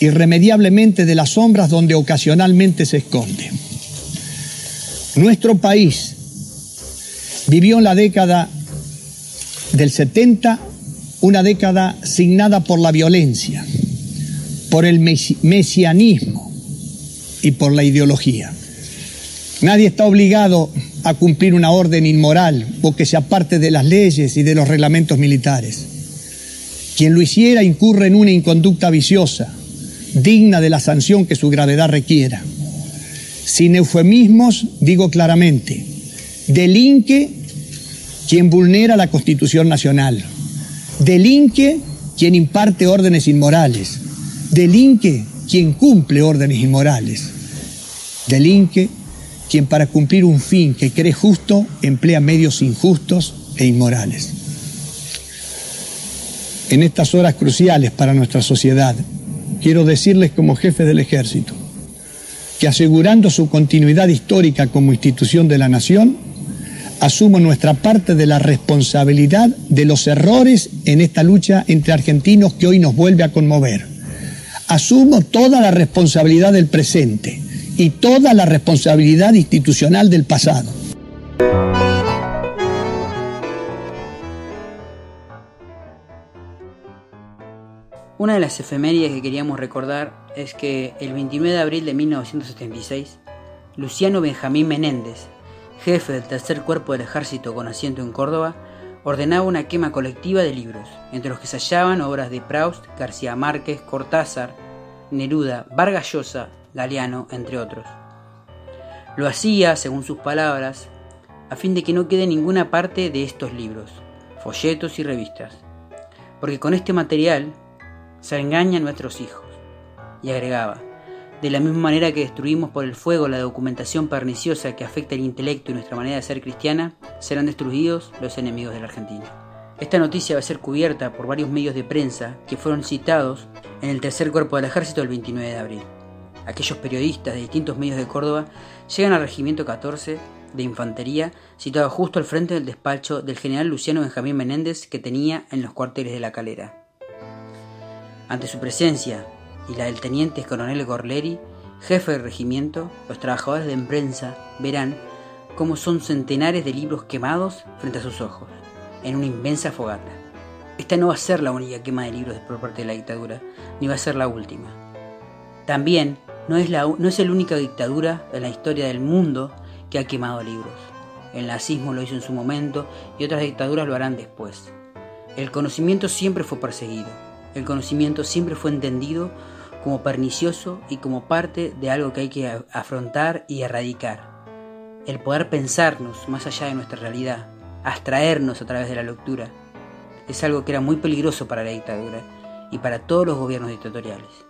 S12: irremediablemente de las sombras donde ocasionalmente se esconde. Nuestro país vivió en la década del 70 una década signada por la violencia, por el mesianismo y por la ideología. Nadie está obligado a cumplir una orden inmoral o que se aparte de las leyes y de los reglamentos militares. Quien lo hiciera incurre en una inconducta viciosa, digna de la sanción que su gravedad requiera. Sin eufemismos, digo claramente, delinque quien vulnera la Constitución Nacional, delinque quien imparte órdenes inmorales, delinque quien cumple órdenes inmorales, delinque quien para cumplir un fin que cree justo emplea medios injustos e inmorales. En estas horas cruciales para nuestra sociedad, quiero decirles como jefe del ejército que asegurando su continuidad histórica como institución de la nación, asumo nuestra parte de la responsabilidad de los errores en esta lucha entre argentinos que hoy nos vuelve a conmover. Asumo toda la responsabilidad del presente y toda la responsabilidad institucional del pasado.
S2: Una de las efemérides que queríamos recordar es que el 29 de abril de 1976, Luciano Benjamín Menéndez, jefe del tercer cuerpo del ejército con asiento en Córdoba, ordenaba una quema colectiva de libros, entre los que se hallaban obras de Proust, García Márquez, Cortázar, Neruda, Vargas Llosa Galeano, entre otros. Lo hacía, según sus palabras, a fin de que no quede ninguna parte de estos libros, folletos y revistas, porque con este material se engañan nuestros hijos. Y agregaba, de la misma manera que destruimos por el fuego la documentación perniciosa que afecta el intelecto y nuestra manera de ser cristiana, serán destruidos los enemigos de la Argentina. Esta noticia va a ser cubierta por varios medios de prensa que fueron citados en el tercer cuerpo del ejército el 29 de abril aquellos periodistas de distintos medios de Córdoba llegan al Regimiento 14 de Infantería, situado justo al frente del despacho del general Luciano Benjamín Menéndez que tenía en los cuarteles de la calera. Ante su presencia y la del teniente coronel Gorleri, jefe del regimiento, los trabajadores de prensa verán cómo son centenares de libros quemados frente a sus ojos, en una inmensa fogata. Esta no va a ser la única quema de libros por parte de la dictadura, ni va a ser la última. También no es, la, no es la única dictadura en la historia del mundo que ha quemado libros. El nazismo lo hizo en su momento y otras dictaduras lo harán después. El conocimiento siempre fue perseguido. El conocimiento siempre fue entendido como pernicioso y como parte de algo que hay que afrontar y erradicar. El poder pensarnos más allá de nuestra realidad, abstraernos a través de la lectura, es algo que era muy peligroso para la dictadura y para todos los gobiernos dictatoriales.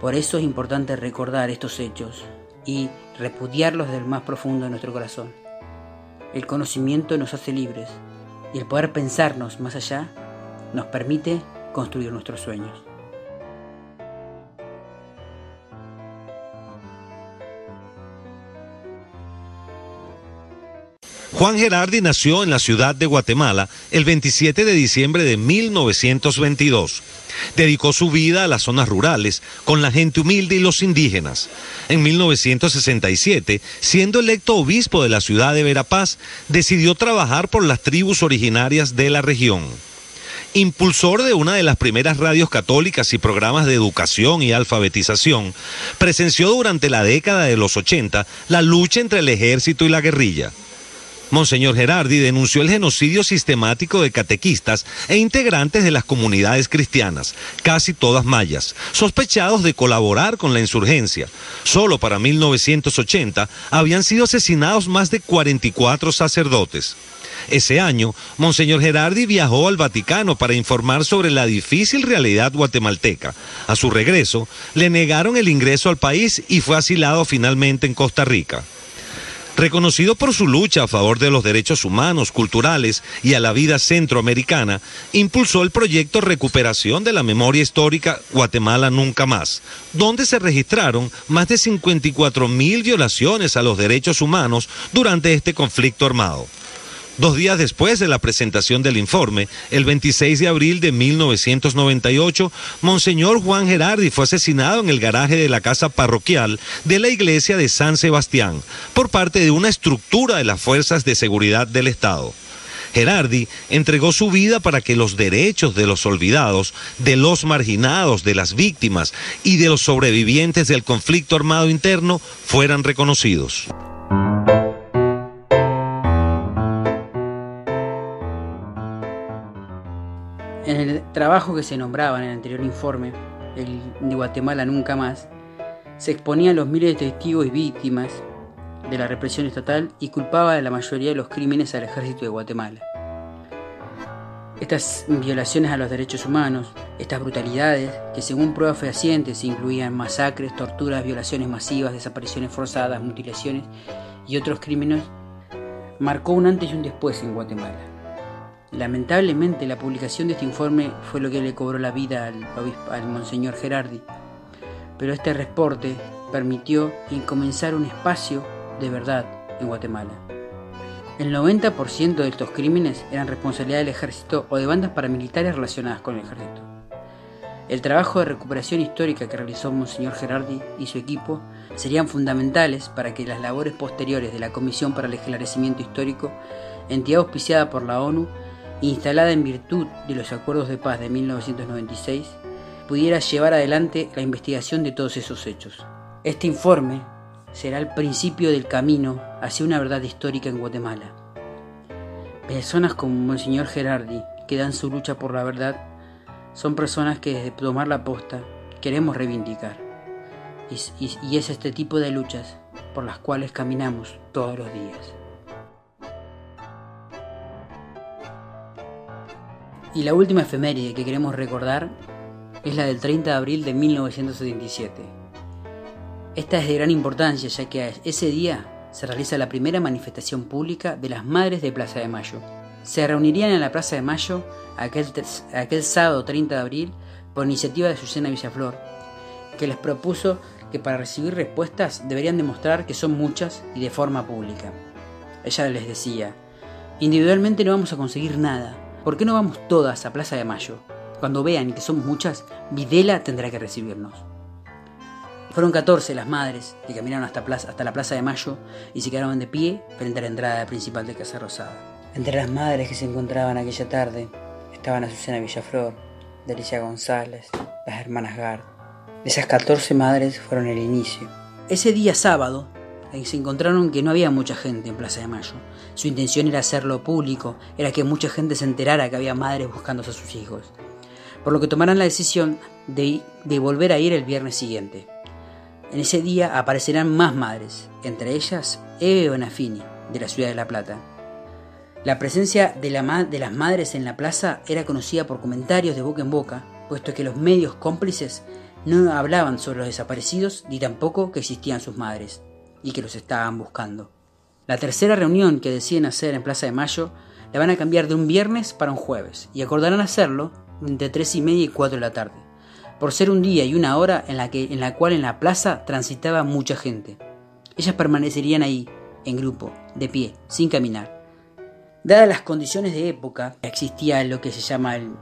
S2: Por eso es importante recordar estos hechos y repudiarlos del más profundo de nuestro corazón. El conocimiento nos hace libres y el poder pensarnos más allá nos permite construir nuestros sueños.
S13: Juan Gerardi nació en la ciudad de Guatemala el 27 de diciembre de 1922. Dedicó su vida a las zonas rurales, con la gente humilde y los indígenas. En 1967, siendo electo obispo de la ciudad de Verapaz, decidió trabajar por las tribus originarias de la región. Impulsor de una de las primeras radios católicas y programas de educación y alfabetización, presenció durante la década de los 80 la lucha entre el ejército y la guerrilla. Monseñor Gerardi denunció el genocidio sistemático de catequistas e integrantes de las comunidades cristianas, casi todas mayas, sospechados de colaborar con la insurgencia. Solo para 1980 habían sido asesinados más de 44 sacerdotes. Ese año, Monseñor Gerardi viajó al Vaticano para informar sobre la difícil realidad guatemalteca. A su regreso, le negaron el ingreso al país y fue asilado finalmente en Costa Rica. Reconocido por su lucha a favor de los derechos humanos, culturales y a la vida centroamericana, impulsó el proyecto Recuperación de la Memoria Histórica Guatemala Nunca Más, donde se registraron más de 54 mil violaciones a los derechos humanos durante este conflicto armado. Dos días después de la presentación del informe, el 26 de abril de 1998, Monseñor Juan Gerardi fue asesinado en el garaje de la casa parroquial de la iglesia de San Sebastián por parte de una estructura de las fuerzas de seguridad del Estado. Gerardi entregó su vida para que los derechos de los olvidados, de los marginados, de las víctimas y de los sobrevivientes del conflicto armado interno fueran reconocidos.
S2: En el trabajo que se nombraba en el anterior informe, el de Guatemala Nunca Más, se exponían los miles de testigos y víctimas de la represión estatal y culpaba a la mayoría de los crímenes al ejército de Guatemala. Estas violaciones a los derechos humanos, estas brutalidades, que según pruebas fehacientes incluían masacres, torturas, violaciones masivas, desapariciones forzadas, mutilaciones y otros crímenes, marcó un antes y un después en Guatemala. Lamentablemente la publicación de este informe fue lo que le cobró la vida al, al Monseñor Gerardi, pero este reporte permitió comenzar un espacio de verdad en Guatemala. El 90% de estos crímenes eran responsabilidad del ejército o de bandas paramilitares relacionadas con el ejército. El trabajo de recuperación histórica que realizó Monseñor Gerardi y su equipo serían fundamentales para que las labores posteriores de la Comisión para el Esclarecimiento Histórico, entidad auspiciada por la ONU, instalada en virtud de los acuerdos de paz de 1996, pudiera llevar adelante la investigación de todos esos hechos. Este informe será el principio del camino hacia una verdad histórica en Guatemala. Personas como Monseñor Gerardi, que dan su lucha por la verdad, son personas que desde tomar la posta queremos reivindicar. Y, y, y es este tipo de luchas por las cuales caminamos todos los días. Y la última efeméride que queremos recordar es la del 30 de abril de 1977. Esta es de gran importancia ya que ese día se realiza la primera manifestación pública de las Madres de Plaza de Mayo. Se reunirían en la Plaza de Mayo aquel, aquel sábado 30 de abril por iniciativa de Susana Villaflor, que les propuso que para recibir respuestas deberían demostrar que son muchas y de forma pública. Ella les decía, individualmente no vamos a conseguir nada, ¿por qué no vamos todas a Plaza de Mayo? Cuando vean que somos muchas, Videla tendrá que recibirnos. Fueron 14 las madres que caminaron hasta, la Plaza de Mayo y se quedaron de pie frente a la entrada principal de Casa Rosada. Entre las madres que se encontraban aquella tarde estaban Azucena Villaflor, Delicia González, las hermanas Gard. Esas 14 madres fueron el inicio. Ese día sábado se encontraron que no había mucha gente en Plaza de Mayo. Su intención era hacerlo público, era que mucha gente se enterara que había madres buscando a sus hijos. Por lo que tomaron la decisión de, de volver a ir el viernes siguiente. En ese día aparecerán más madres, entre ellas Eve Bonafini, de la ciudad de La Plata. La presencia de, la de, las madres en la plaza era conocida por comentarios de boca en boca, puesto que los medios cómplices no hablaban sobre los desaparecidos ni tampoco que existían sus madres y que los estaban buscando. La tercera reunión que deciden hacer en Plaza de Mayo la van a cambiar de un viernes para un jueves y acordarán hacerlo entre tres y media y 4 de la tarde por ser un día y una hora en la, que, en la cual en la plaza transitaba mucha gente. Ellas permanecerían ahí, en grupo, de pie, sin caminar. Dadas las condiciones de época, existía lo que se llama el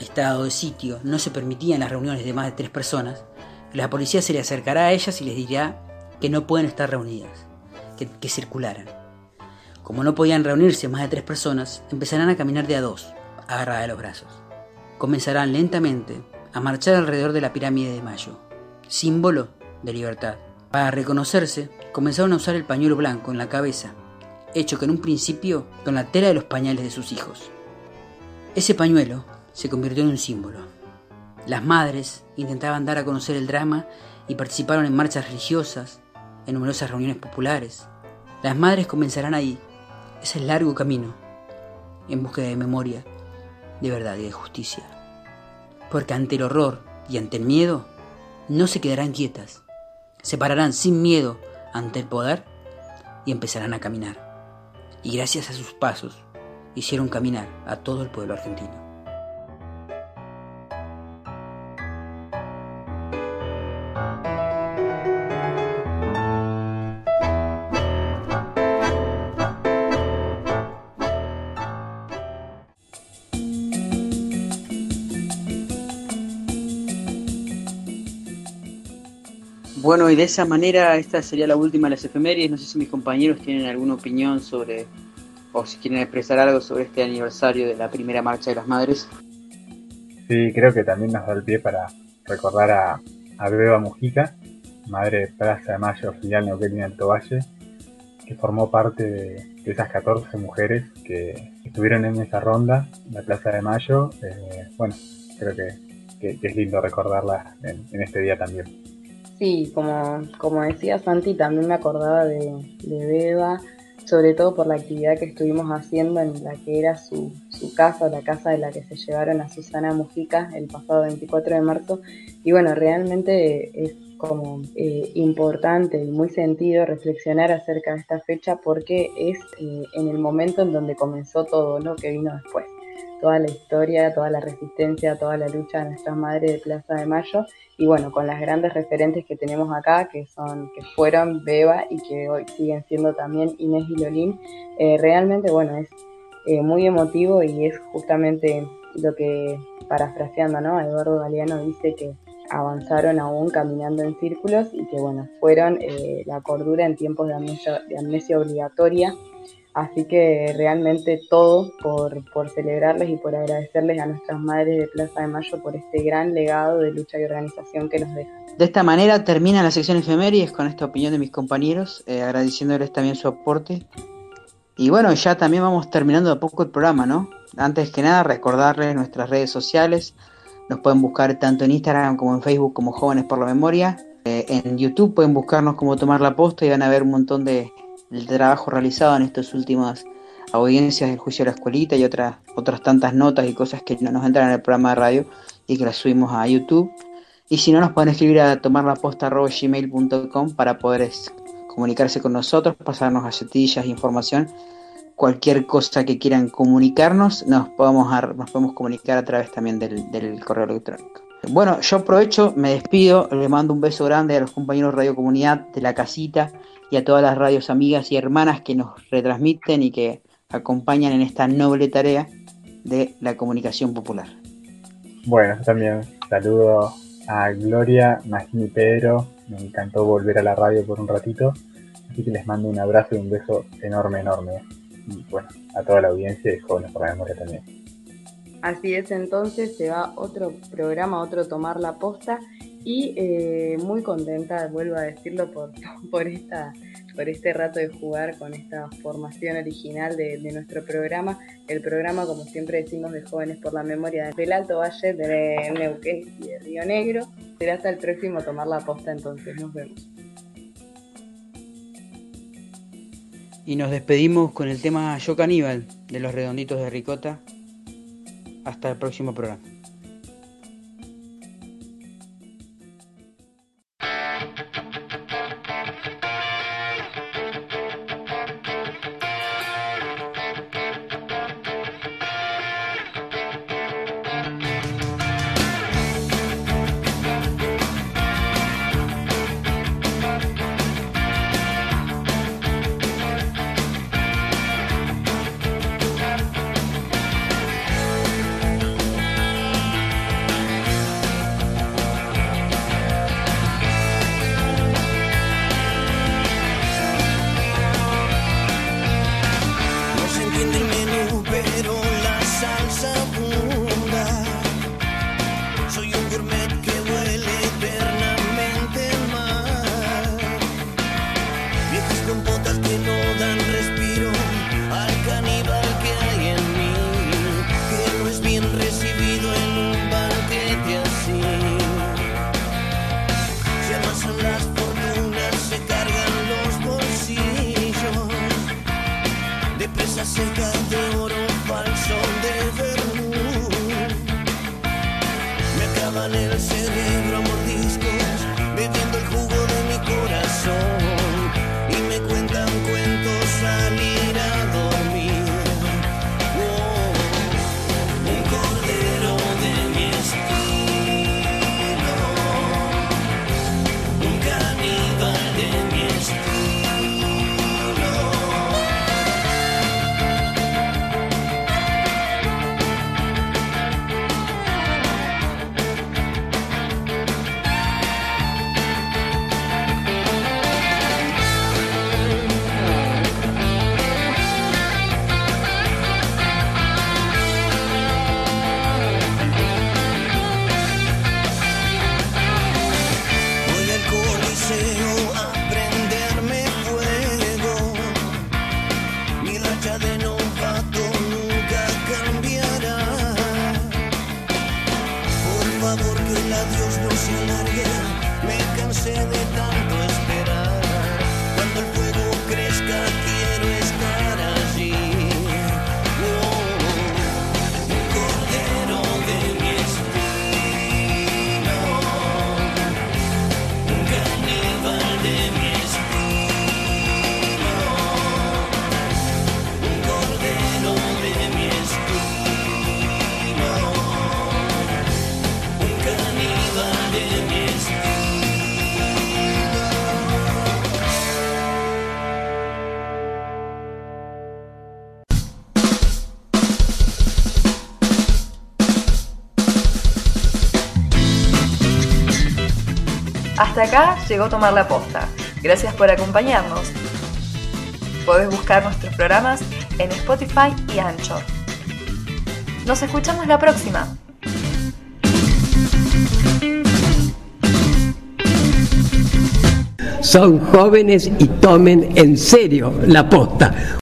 S2: estado de sitio, no se permitían las reuniones de más de tres personas, la policía se le acercará a ellas y les dirá que no pueden estar reunidas, que, circularan. Como no podían reunirse más de tres personas, empezarán a caminar de a dos, agarradas de los brazos. Comenzarán lentamente a marchar alrededor de la pirámide de Mayo, símbolo de libertad. Para reconocerse, comenzaron a usar el pañuelo blanco en la cabeza, hecho que en un principio con la tela de los pañales de sus hijos. Ese pañuelo se convirtió en un símbolo. Las madres intentaban dar a conocer el drama y participaron en marchas religiosas, en numerosas reuniones populares. Las madres comenzarán ahí ese largo camino en búsqueda de memoria, de verdad y de justicia porque ante el horror y ante el miedo no se quedarán quietas, se pararán sin miedo ante el poder y empezarán a caminar. Y gracias a sus pasos hicieron caminar a todo el pueblo argentino. Y de esa manera esta sería la última de las efemérides. No sé si mis compañeros tienen alguna opinión sobre, o si quieren expresar algo sobre este aniversario de la primera marcha de las madres.
S3: Sí, creo que también nos da el pie para recordar a, a Beba Mujica, madre de Plaza de Mayo, filial Neuquén y Alto Valle, que formó parte de, esas 14 mujeres que estuvieron en esa ronda, la Plaza de Mayo. Eh, bueno, creo que, es lindo recordarla en, este día también.
S1: Sí, como, como decía Santi, también me acordaba de, de Beba, sobre todo por la actividad que estuvimos haciendo en la que era su, su casa, la casa de la que se llevaron a Susana Mujica el pasado 24 de marzo. Y bueno, realmente es como eh, importante y muy sentido reflexionar acerca de esta fecha porque es eh, en el momento en donde comenzó todo lo que vino después. Toda la historia, toda la resistencia, toda la lucha de nuestras madres de Plaza de Mayo y bueno, con las grandes referentes que tenemos acá, que son, que fueron Beba y que hoy siguen siendo también Inés y Lolín, eh, realmente bueno, es muy emotivo y es justamente lo que, parafraseando, ¿no? Eduardo Galeano dice que avanzaron aún caminando en círculos y que bueno, fueron eh, la cordura en tiempos de amnesia, de amnesia obligatoria. Así que realmente todo por, por celebrarles y por agradecerles a nuestras madres de Plaza de Mayo por este gran legado de lucha y organización que nos dejan.
S2: De esta manera termina la sección efemérides con esta opinión de mis compañeros, eh, agradeciéndoles también su aporte. Y bueno, ya también vamos terminando a poco el programa, ¿no? Antes que nada, recordarles nuestras redes sociales, nos pueden buscar tanto en Instagram como en Facebook como Jóvenes por la Memoria. Eh, en YouTube pueden buscarnos como Tomar la Posta y van a ver un montón de, trabajo realizado en estas últimas audiencias del juicio de la escuelita y otras, otras tantas notas y cosas que no nos entran en el programa de radio y que las subimos a YouTube. Y si no, nos pueden escribir a tomarlaposta.gmail.com para poder comunicarse con nosotros, pasarnos gacetillas, información cualquier cosa que quieran comunicarnos, nos podemos, nos podemos comunicar a través también del, correo electrónico. Bueno, yo aprovecho, me despido, le mando un beso grande a los compañeros Radio Comunidad de la casita y a todas las radios amigas y hermanas que nos retransmiten y que acompañan en esta noble tarea de la comunicación popular.
S3: Bueno, también saludo a Gloria, Magini Pedro, me encantó volver a la radio por un ratito, así que les mando un abrazo y un beso enorme, enorme y bueno, a toda la audiencia de Jóvenes por la Memoria también.
S1: Así es, entonces se va otro programa, otro Tomar la Posta y eh, muy contenta, vuelvo a decirlo, por, por, esta, por este rato de jugar con esta formación original de, nuestro programa. El programa, como siempre decimos, de Jóvenes por la Memoria del Alto Valle, de Neuquén y de Río Negro. Será hasta el próximo Tomar la Posta, entonces nos vemos.
S2: Y nos despedimos con el tema Yo Caníbal de los Redonditos de Ricota. Hasta el próximo programa.
S6: Acá llegó Tomar la Posta. Gracias por acompañarnos. Podés buscar nuestros programas en Spotify y Anchor. Nos escuchamos la próxima.
S14: Son jóvenes y tomen en serio la posta.